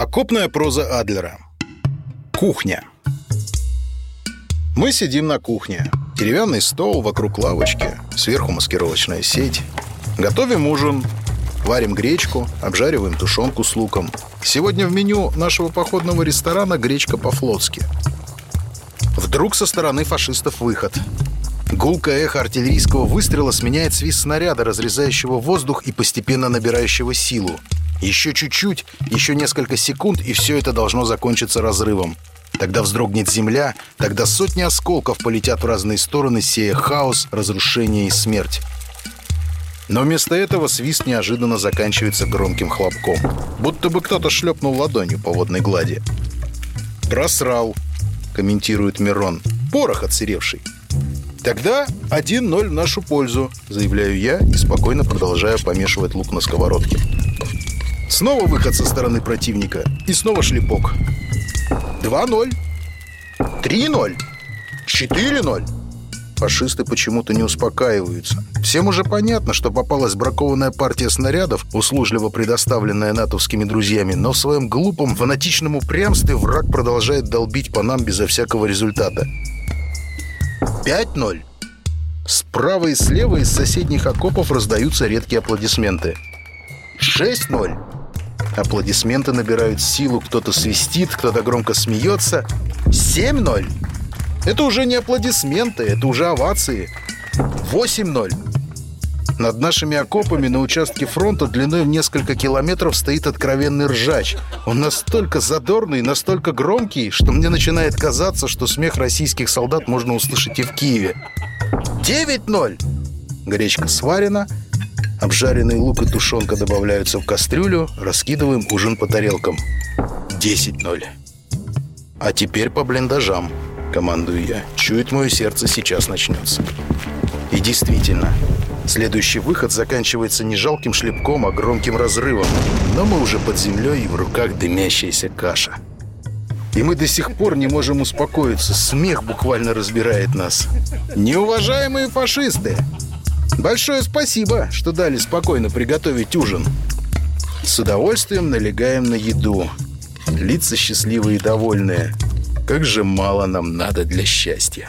Окопная проза Адлера. Кухня. Мы сидим на кухне. Деревянный стол вокруг лавочки, сверху маскировочная сеть. Готовим ужин, варим гречку, обжариваем тушенку с луком. Сегодня в меню нашего походного ресторана гречка по-флотски. Вдруг со стороны фашистов выход. Гулкое эхо артиллерийского выстрела сменяет свист снаряда, разрезающего воздух и постепенно набирающего силу. Еще чуть-чуть, еще несколько секунд, и все это должно закончиться разрывом. Тогда вздрогнет земля, тогда сотни осколков полетят в разные стороны, сея хаос, разрушение и смерть. Но вместо этого свист неожиданно заканчивается громким хлопком. Будто бы кто-то шлепнул ладонью по водной глади. «Просрал», — комментирует Мирон. «Порох отсыревший». «Тогда 1-0 в нашу пользу», — заявляю я и спокойно продолжаю помешивать лук на сковородке. Снова выход со стороны противника и снова шлепок. 2-0. 3-0. 4-0. Фашисты почему-то не успокаиваются. Всем уже понятно, что попалась бракованная партия снарядов, услужливо предоставленная натовскими друзьями, но в своем глупом, фанатичном упрямстве враг продолжает долбить по нам безо всякого результата. 5-0. Справа и слева из соседних окопов раздаются редкие аплодисменты. 6-0. Аплодисменты набирают силу, кто-то свистит, кто-то громко смеется. 7-0. Это уже не аплодисменты, это уже овации. 8-0. Над нашими окопами на участке фронта длиной в несколько километров стоит откровенный ржач. Он настолько задорный, настолько громкий, что мне начинает казаться, что смех российских солдат можно услышать и в Киеве. 9-0. Гречка сварена, обжаренный лук и тушенка добавляются в кастрюлю, раскидываем ужин по тарелкам. 10-0. А теперь по блиндажам, командую я. Чует мое сердце, сейчас начнется. И действительно, Следующий выход заканчивается не жалким шлепком, а громким разрывом. Но мы уже под землей и в руках дымящаяся каша. И мы до сих пор не можем успокоиться. Смех буквально разбирает нас. Неуважаемые фашисты! Большое спасибо, что дали спокойно приготовить ужин. С удовольствием налегаем на еду. Лица счастливые и довольные. Как же мало нам надо для счастья.